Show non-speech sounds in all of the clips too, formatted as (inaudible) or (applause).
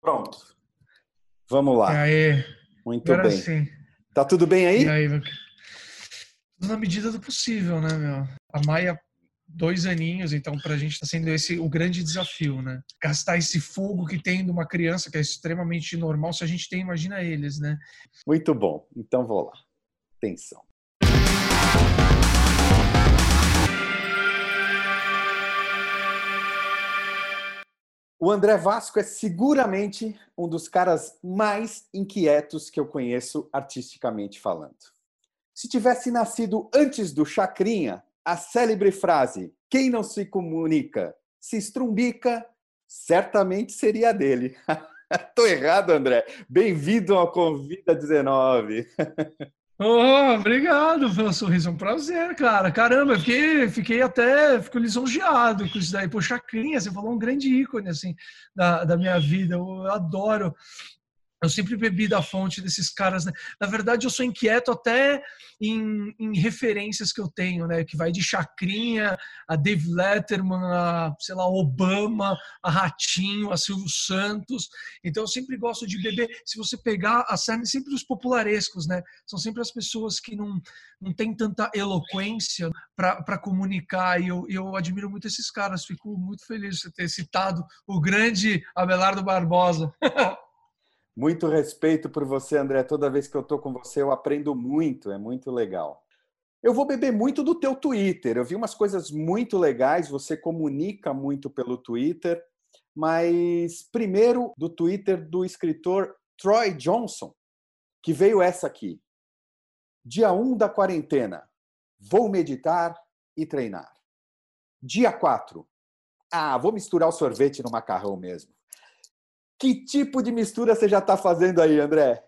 Pronto. Vamos lá. Aí? Muito Agora bem. sim. Tá tudo bem aí? E aí, meu... Na medida do possível, né, meu? A Maia, dois aninhos, então pra gente tá sendo esse o grande desafio, né? Gastar esse fogo que tem de uma criança, que é extremamente normal, se a gente tem, imagina eles, né? Muito bom. Então vou lá. Atenção. O André Vasco é seguramente um dos caras mais inquietos que eu conheço artisticamente falando. Se tivesse nascido antes do Chacrinha, a célebre frase quem não se comunica se estrumbica certamente seria dele. (laughs) Tô errado, André. Bem-vindo ao Convida 19. (laughs) Oh, obrigado pelo sorriso, é um prazer, cara. Caramba, eu fiquei, fiquei até fico lisonjeado com isso daí. Pô, Chacrinha, você falou um grande ícone assim da, da minha vida. Eu adoro eu sempre bebi da fonte desses caras. Né? Na verdade, eu sou inquieto até em, em, referências que eu tenho, né? Que vai de Chacrinha a Dave Letterman, a, sei lá, Obama, a Ratinho, a Silvio Santos. Então, eu sempre gosto de beber. Se você pegar a série, sempre os popularescos, né? São sempre as pessoas que não, não têm tanta eloquência para comunicar. E eu, eu admiro muito esses caras. Fico muito feliz de você ter citado o grande Abelardo Barbosa. (laughs) Muito respeito por você, André. Toda vez que eu estou com você, eu aprendo muito. É muito legal. Eu vou beber muito do teu Twitter. Eu vi umas coisas muito legais. Você comunica muito pelo Twitter. Mas primeiro do Twitter do escritor Troy Johnson, que veio essa aqui. Dia 1 da quarentena. Vou meditar e treinar. Dia 4. Ah, vou misturar o sorvete no macarrão mesmo. Que tipo de mistura você já está fazendo aí, André?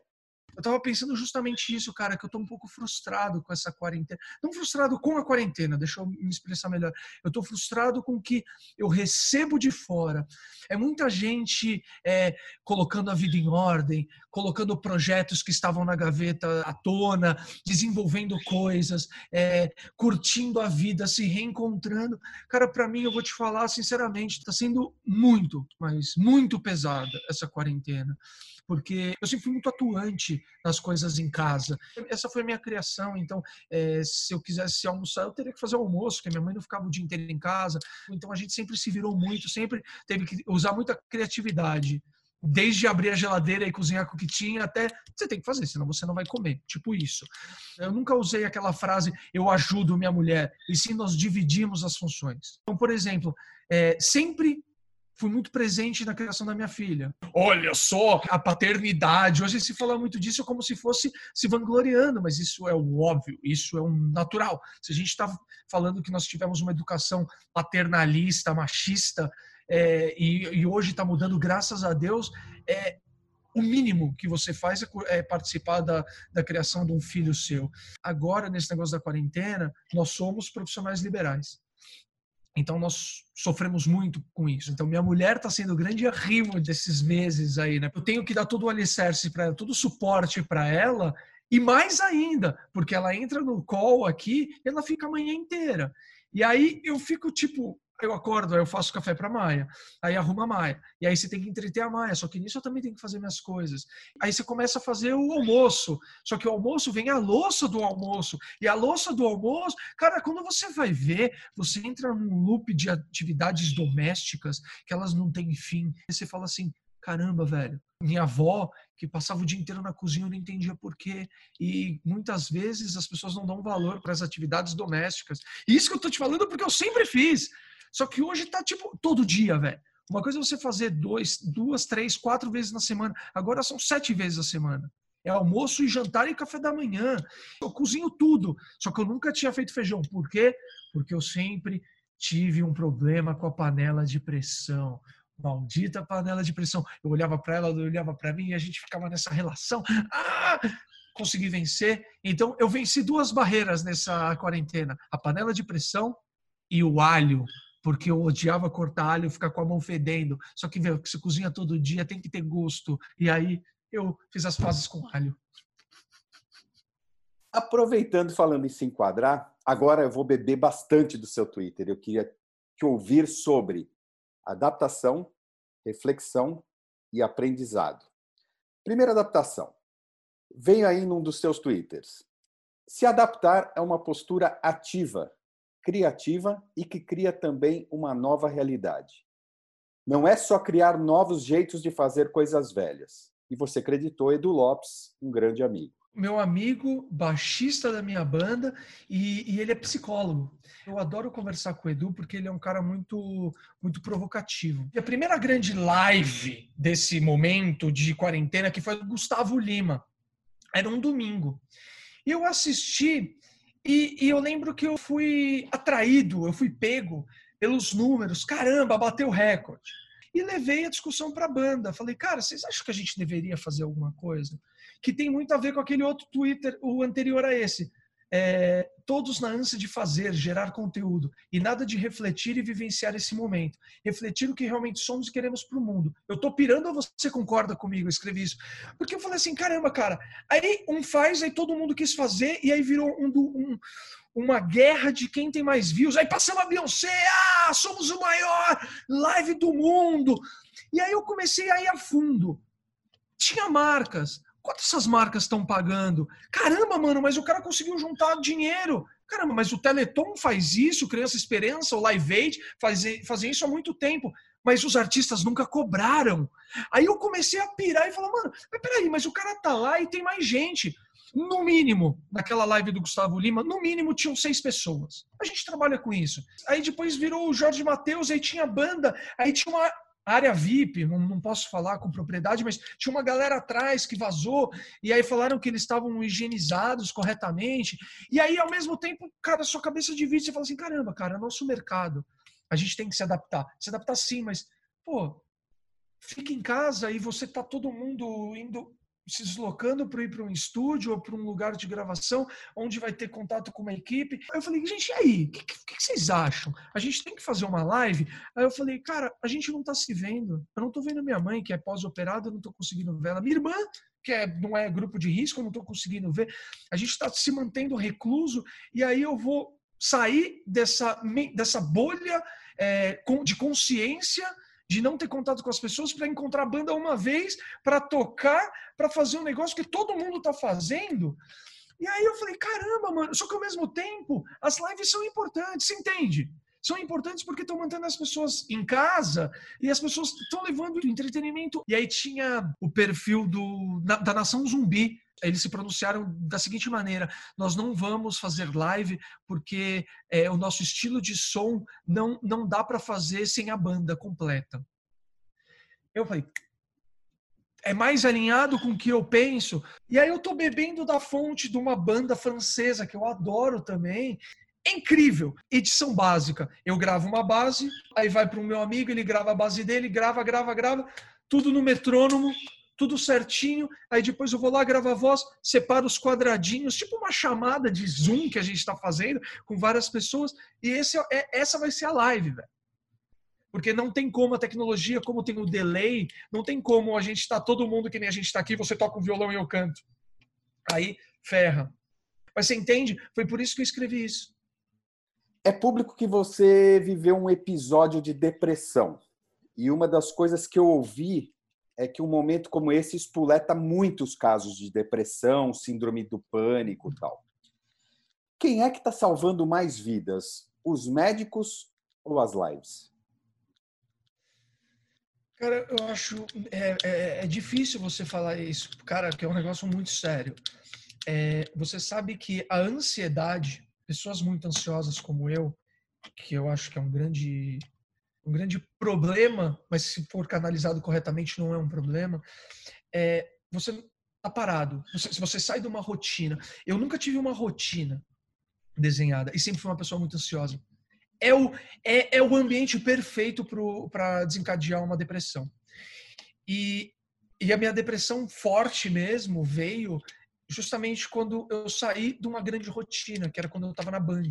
Eu tava pensando justamente isso, cara, que eu tô um pouco frustrado com essa quarentena. Não frustrado com a quarentena, deixa eu me expressar melhor. Eu tô frustrado com o que eu recebo de fora. É muita gente é, colocando a vida em ordem, colocando projetos que estavam na gaveta à tona, desenvolvendo coisas, é, curtindo a vida, se reencontrando. Cara, para mim, eu vou te falar sinceramente, tá sendo muito, mas muito pesada essa quarentena porque eu sempre fui muito atuante nas coisas em casa. Essa foi a minha criação, então é, se eu quisesse almoçar, eu teria que fazer o almoço, porque minha mãe não ficava o dia inteiro em casa. Então a gente sempre se virou muito, sempre teve que usar muita criatividade. Desde abrir a geladeira e cozinhar com o que tinha, até você tem que fazer, senão você não vai comer. Tipo isso. Eu nunca usei aquela frase, eu ajudo minha mulher, e sim nós dividimos as funções. Então, por exemplo, é, sempre fui muito presente na criação da minha filha. Olha só a paternidade. Hoje se fala muito disso como se fosse se vangloriando, mas isso é o óbvio, isso é um natural. Se a gente está falando que nós tivemos uma educação paternalista, machista, é, e, e, hoje está mudando, graças a Deus, é, o mínimo que você faz é, é participar da, da criação de um filho seu. Agora, nesse negócio da quarentena, nós somos profissionais liberais. Então nós sofremos muito com isso. Então minha mulher está sendo o grande arrimo desses meses aí, né? Eu tenho que dar todo o alicerce para ela, todo o suporte para ela e mais ainda, porque ela entra no call aqui ela fica a manhã inteira. E aí eu fico tipo, eu acordo, aí eu faço café para Maia, aí arruma a Maia, e aí você tem que entreter a Maia, só que nisso eu também tenho que fazer minhas coisas. Aí você começa a fazer o almoço, só que o almoço vem a louça do almoço, e a louça do almoço, cara, quando você vai ver, você entra num loop de atividades domésticas que elas não têm fim. E você fala assim, caramba, velho, minha avó que passava o dia inteiro na cozinha, eu não entendia por quê. E muitas vezes as pessoas não dão valor para as atividades domésticas. E isso que eu tô te falando porque eu sempre fiz. Só que hoje tá tipo todo dia, velho. Uma coisa é você fazer dois, duas, três, quatro vezes na semana. Agora são sete vezes a semana. É almoço e jantar e café da manhã. Eu cozinho tudo. Só que eu nunca tinha feito feijão. Por quê? Porque eu sempre tive um problema com a panela de pressão. Maldita panela de pressão. Eu olhava para ela, ela olhava para mim e a gente ficava nessa relação. Ah! Consegui vencer. Então, eu venci duas barreiras nessa quarentena: a panela de pressão e o alho porque eu odiava cortar alho ficar com a mão fedendo. Só que, que você cozinha todo dia tem que ter gosto. E aí eu fiz as fases com alho. Aproveitando falando em se enquadrar, agora eu vou beber bastante do seu Twitter. Eu queria te ouvir sobre adaptação, reflexão e aprendizado. Primeira adaptação. Venho aí num dos seus twitters. Se adaptar é uma postura ativa, criativa e que cria também uma nova realidade. Não é só criar novos jeitos de fazer coisas velhas. E você acreditou Edu Lopes, um grande amigo meu amigo, baixista da minha banda, e, e, ele é psicólogo. Eu adoro conversar com o Edu porque ele é um cara muito, muito provocativo. E a primeira grande live desse momento de quarentena que foi do Gustavo Lima. Era um domingo. E eu assisti e, e eu lembro que eu fui atraído, eu fui pego pelos números. Caramba, bateu recorde. E levei a discussão para a banda. Falei, cara, vocês acham que a gente deveria fazer alguma coisa? que tem muito a ver com aquele outro Twitter, o anterior a esse. É, todos na ânsia de fazer, gerar conteúdo e nada de refletir e vivenciar esse momento. Refletir o que realmente somos e queremos para o mundo. Eu tô pirando ou você concorda comigo? Eu escrevi isso. Porque eu falei assim, caramba, cara. Aí um faz, aí todo mundo quis fazer e aí virou um, um, uma guerra de quem tem mais views. Aí passamos a Beyoncé, ah, somos o maior live do mundo. E aí eu comecei a ir a fundo. Tinha marcas, Quanto essas marcas estão pagando? Caramba, mano, mas o cara conseguiu juntar dinheiro. Caramba, mas o Teleton faz isso, Criança Esperança, o Live Aid fazem, fazem isso há muito tempo. Mas os artistas nunca cobraram. Aí eu comecei a pirar e falar, mano, mas peraí, mas o cara tá lá e tem mais gente. No mínimo, naquela live do Gustavo Lima, no mínimo tinham seis pessoas. A gente trabalha com isso. Aí depois virou o Jorge Matheus, aí tinha banda, aí tinha uma área VIP, não, não, posso falar com propriedade, mas tinha uma galera atrás que vazou, e aí falaram que eles estavam higienizados corretamente. E aí, ao mesmo tempo, cara, sua cabeça divide, você fala assim: caramba, cara, nosso mercado, a gente tem que se adaptar. Se adaptar sim, mas, pô, fica em casa e você tá todo mundo indo se deslocando para ir para um estúdio ou para um lugar de gravação onde vai ter contato com uma equipe. Aí eu falei, gente, e aí? O que, que, que, vocês acham? A gente tem que fazer uma live? Aí eu falei, cara, a gente não está se vendo. Eu não estou vendo minha mãe, que é pós-operada, eu não estou conseguindo ver ela. Minha irmã, que é, não é grupo de risco, eu não estou conseguindo ver. A gente está se mantendo recluso e aí eu vou sair dessa, dessa bolha é, de consciência de não ter contato com as pessoas para encontrar a banda uma vez, para tocar, para fazer um negócio que todo mundo está fazendo. E aí eu falei, caramba, mano, só que ao mesmo tempo as lives são importantes, você entende? São importantes porque estão mantendo as pessoas em casa e as pessoas estão levando entretenimento. E aí tinha o perfil do, da Nação Zumbi, eles se pronunciaram da seguinte maneira: nós não vamos fazer live porque é, o nosso estilo de som não, não dá para fazer sem a banda completa. Eu falei, é mais alinhado com o que eu penso. E aí eu tô bebendo da fonte de uma banda francesa que eu adoro também. É incrível. Edição básica. Eu gravo uma base, aí vai para o meu amigo, ele grava a base dele, grava, grava, grava, tudo no metrônomo, tudo certinho. Aí depois eu vou lá, gravo a voz, separo os quadradinhos, tipo uma chamada de Zoom que a gente está fazendo com várias pessoas. E esse é, essa vai ser a live, velho. Porque não tem como a tecnologia, como tem o delay, não tem como a gente estar tá, todo mundo que nem a gente está aqui, você toca o violão e eu canto. Aí ferra. Mas você entende? Foi por isso que eu escrevi isso. É público que você viveu um episódio de depressão. E uma das coisas que eu ouvi é que um momento como esse espuleta muitos casos de depressão, síndrome do pânico tal. Quem é que está salvando mais vidas? Os médicos ou as lives? Cara, eu acho é, é, é, difícil você falar isso, cara, que é um negócio muito sério. É, você sabe que a ansiedade, pessoas muito ansiosas como eu, que eu acho que é um grande um grande problema, mas se for canalizado corretamente não é um problema, é você tá parado. Você, se você sai de uma rotina. Eu nunca tive uma rotina desenhada e sempre fui uma pessoa muito ansiosa. É o, é, é o ambiente perfeito para desencadear uma depressão. E, e a minha depressão forte mesmo veio justamente quando eu saí de uma grande rotina, que era quando eu estava na Band,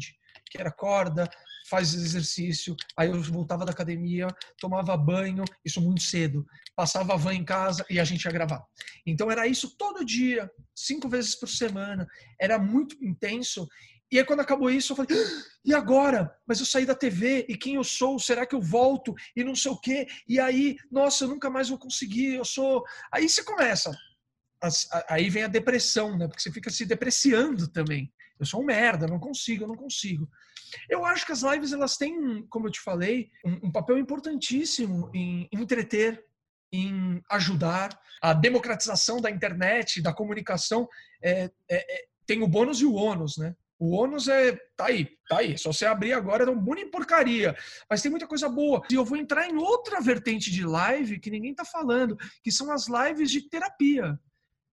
que era corda, faz exercício, aí eu voltava da academia, tomava banho, isso muito cedo, passava a van em casa e a gente ia gravar. Então era isso todo dia, cinco vezes por semana, era muito intenso E aí, quando acabou isso, eu falei, ah, e agora? Mas eu saí da TV, e quem eu sou? Será que eu volto? E não sei o quê. E aí, nossa, eu nunca mais vou conseguir, eu sou. Aí você começa. Aí vem a depressão, né? Porque você fica se depreciando também. Eu sou um merda, não consigo, eu não consigo. Eu acho que as lives, elas têm, como eu te falei, um, um papel importantíssimo em, entreter, em ajudar. A democratização da internet, da comunicação, é, é, é, tem o bônus e o ônus, né? O ônus é. tá aí, tá aí. Só você abrir agora é um bônus em porcaria. Mas tem muita coisa boa. E eu vou entrar em outra vertente de live que ninguém tá falando, que são as lives de terapia.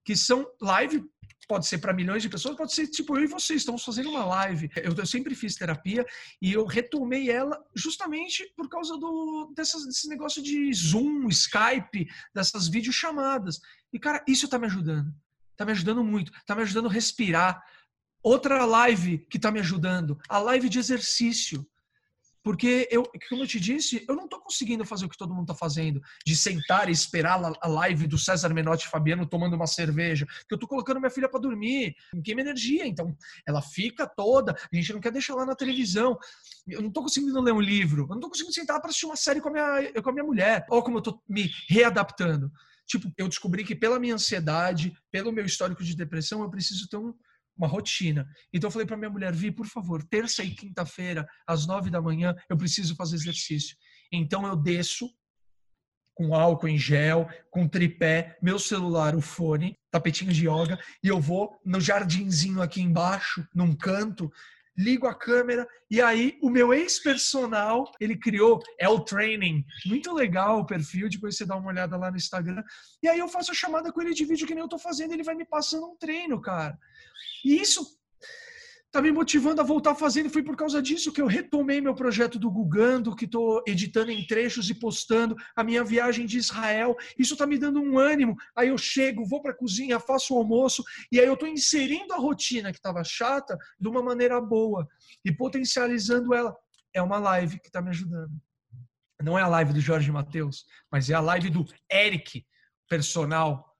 Que são live pode ser para milhões de pessoas, pode ser tipo eu e vocês, estamos fazendo uma live. Eu, eu, sempre fiz terapia e eu retomei ela justamente por causa do, dessas, desse negócio de Zoom, Skype, dessas videochamadas. E, cara, isso está me ajudando. Está me ajudando muito. Está me ajudando a respirar. Outra live que está me ajudando, a live de exercício. Porque, eu, como eu te disse, eu não estou conseguindo fazer o que todo mundo está fazendo, de sentar e esperar a live do César Menotti e Fabiano tomando uma cerveja, que eu estou colocando minha filha para dormir, queima energia, então ela fica toda, a gente não quer deixar lá na televisão. Eu não estou conseguindo ler um livro, eu não estou conseguindo sentar para assistir uma série com a minha, com a minha mulher. Olha como eu estou me readaptando. Tipo, eu descobri que pela minha ansiedade, pelo meu histórico de depressão, eu preciso ter um, uma rotina. Então eu falei para minha mulher, Vi, por favor, terça e quinta-feira, às nove da manhã, eu preciso fazer exercício. Então eu desço com álcool em gel, com tripé, meu celular, o fone, tapetinho de yoga, e eu vou no jardinzinho aqui embaixo, num canto, ligo a câmera e aí o meu ex-personal, ele criou é o training. Muito legal o perfil, depois você dá uma olhada lá no Instagram. E aí eu faço a chamada com ele de vídeo que nem eu tô fazendo, ele vai me passando um treino, cara. E isso tá me motivando a voltar fazendo. Foi por causa disso que eu retomei meu projeto do Gugando, que estou editando em trechos e postando a minha viagem de Israel. Isso está me dando um ânimo. Aí eu chego, vou para a cozinha, faço o almoço e aí eu estou inserindo a rotina que estava chata de uma maneira boa e potencializando ela. É uma live que está me ajudando. Não é a live do Jorge Matheus, mas é a live do Eric, personal,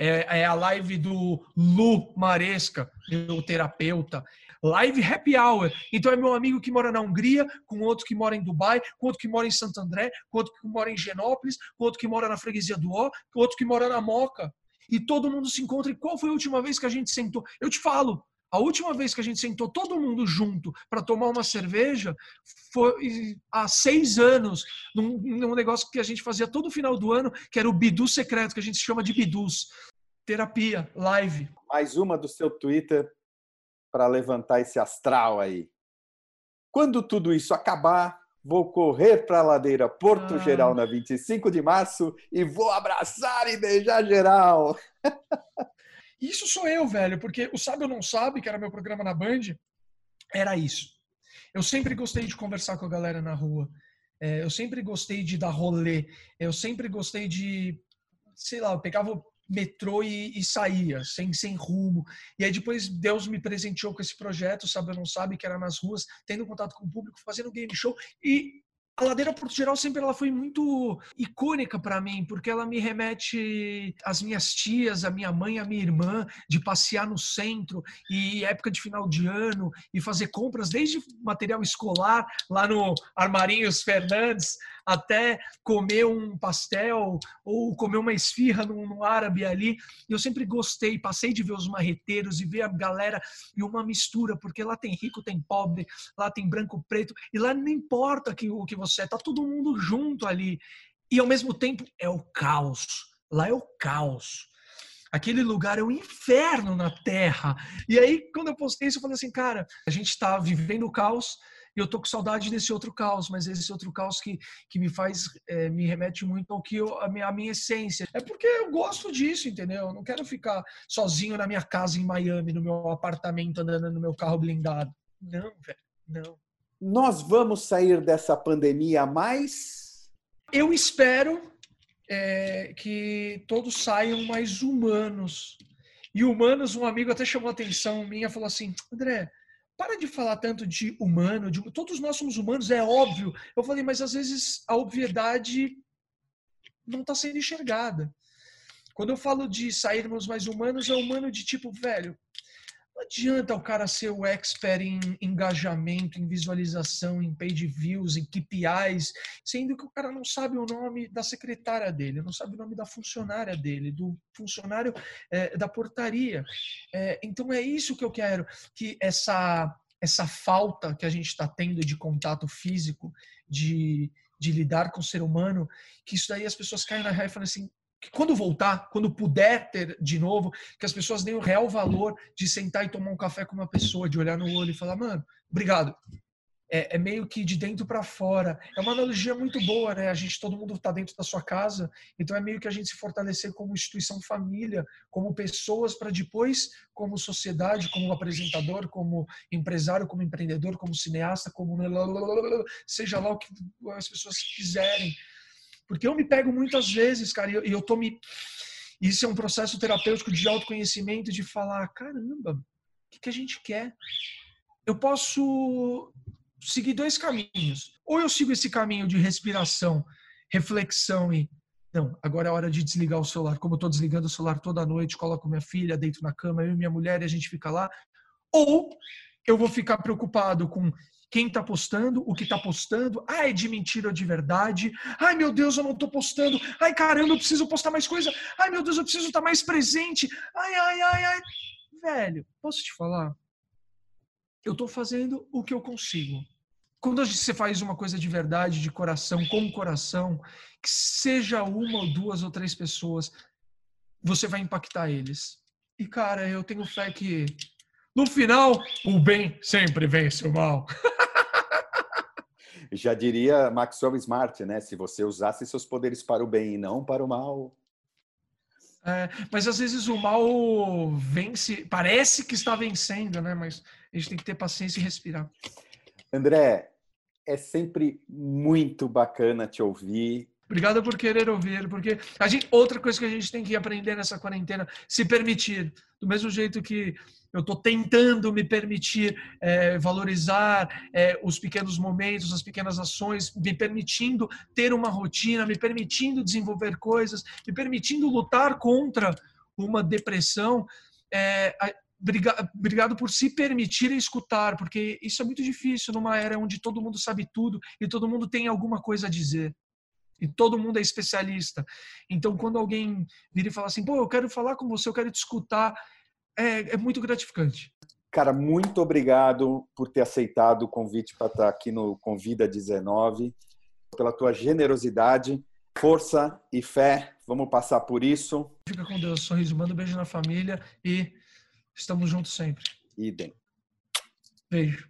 é, é, a live do Lu Maresca, meu terapeuta, Live Happy Hour. Então é meu amigo que mora na Hungria, com outro que mora em Dubai, com outro que mora em Santo André, com outro que mora em Genópolis, com outro que mora na freguesia do Ó, com outro que mora na Moca. E todo mundo se encontra. E qual foi a última vez que a gente sentou? Eu te falo, a última vez que a gente sentou todo mundo junto para tomar uma cerveja foi há seis anos, num, num, negócio que a gente fazia todo final do ano, que era o Bidu Secreto, que a gente chama de Bidus. Terapia, live. Mais uma do seu Twitter para levantar esse astral aí. Quando tudo isso acabar, vou correr para a ladeira Porto ah. Geral na 25 de março e vou abraçar e beijar geral. (laughs) Isso sou eu, velho, porque o Sabe ou Não Sabe, que era meu programa na Band, era isso. Eu sempre gostei de conversar com a galera na rua. É, eu sempre gostei de dar rolê. Eu sempre gostei de, sei lá, eu pegava metrô e, e, saía, sem, sem rumo. E aí depois Deus me presenteou com esse projeto, sabe ou não sabe, que era nas ruas, tendo contato com o público, fazendo game show. E a Ladeira Porto Geral sempre ela foi muito icônica para mim, porque ela me remete às minhas tias, a minha mãe, a minha irmã, de passear no centro e época de final de ano e fazer compras desde material escolar lá no Armarinhos Fernandes até comer um pastel ou comer uma esfirra no, no árabe ali. Eu sempre gostei, passei de ver os marreteiros e ver a galera e uma mistura, porque lá tem rico, tem pobre, lá tem branco, preto, e lá não importa que, o que você é, tá todo mundo junto ali. E ao mesmo tempo é o caos. Lá é o caos aquele lugar é o um inferno na terra. E aí, quando eu postei isso, eu falei assim, cara, a gente está vivendo o caos, e eu tô com saudade desse outro caos, mas esse outro caos que, que me faz, é, me remete muito ao que eu, a, minha, a minha essência. É porque eu gosto disso, entendeu? Eu não quero ficar sozinho na minha casa em Miami, no meu apartamento, andando no meu carro blindado. Não, velho, não. Nós vamos sair dessa pandemia mais? Eu espero é, que todos saiam mais humanos. E humanos, um amigo até chamou a atenção minha, falou assim, André, para de falar tanto de humano, de todos nós somos humanos, é óbvio. Eu falei, mas às vezes a obviedade não está sendo enxergada. Quando eu falo de sairmos mais humanos, é humano de tipo, velho, Adianta o cara ser o expert em engajamento, em visualização, em page views, em KPIs, sendo que o cara não sabe o nome da secretária dele, não sabe o nome da funcionária dele, do funcionário é, da portaria. É, então é isso que eu quero, que essa essa falta que a gente está tendo de contato físico, de, de lidar com o ser humano, que isso daí as pessoas caem na real e falam assim, que quando voltar, quando puder ter de novo, que as pessoas deem o real valor de sentar e tomar um café com uma pessoa, de olhar no olho e falar, mano, obrigado. É, é meio que de dentro para fora. É uma analogia muito boa, né? A gente, todo mundo está dentro da sua casa, então é meio que a gente se fortalecer como instituição família, como pessoas, para depois, como sociedade, como apresentador, como empresário, como empreendedor, como cineasta, como seja lá o que as pessoas quiserem porque eu me pego muitas vezes, cara, e eu, eu tô me. Isso é um processo terapêutico de autoconhecimento, de falar: caramba, o que, que a gente quer? Eu posso seguir dois caminhos. Ou eu sigo esse caminho de respiração, reflexão e. Não, agora é hora de desligar o celular. Como eu estou desligando o celular toda noite, coloco minha filha dentro na cama, eu e minha mulher, e a gente fica lá. Ou eu vou ficar preocupado com quem está postando, o que está postando, ah, é de mentira ou de verdade, ai meu Deus, eu não estou postando, ai caramba, eu preciso postar mais coisa, ai meu Deus, eu preciso estar tá mais presente, ai, ai, ai, ai. Velho, posso te falar? Eu estou fazendo o que eu consigo. Quando você faz uma coisa de verdade, de coração, com coração, que seja uma ou duas ou três pessoas, você vai impactar eles. E cara, eu tenho fé que no final, o bem sempre vence o mal. (laughs) Já diria Maxwell Smart, né? Se você usasse seus poderes para o bem e não para o mal. É, mas às vezes o mal vence, parece que está vencendo, né? Mas a gente tem que ter paciência e respirar. André, é sempre muito bacana te ouvir. Obrigado por querer ouvir, porque a gente, outra coisa que a gente tem que aprender nessa quarentena, se permitir. Do mesmo jeito que eu estou tentando me permitir é, valorizar é, os pequenos momentos, as pequenas ações, me permitindo ter uma rotina, me permitindo desenvolver coisas, me permitindo lutar contra uma depressão. É, obrigado por se permitir escutar, porque isso é muito difícil numa era onde todo mundo sabe tudo e todo mundo tem alguma coisa a dizer. E todo mundo é especialista. Então, quando alguém vira e fala assim, pô, eu quero falar com você, eu quero te escutar, é, é muito gratificante. Cara, muito obrigado por ter aceitado o convite para estar aqui no Convida 19, pela tua generosidade, força e fé. Vamos passar por isso. Fica com Deus, sorriso, manda um beijo na família e estamos juntos sempre. Idem. Beijo.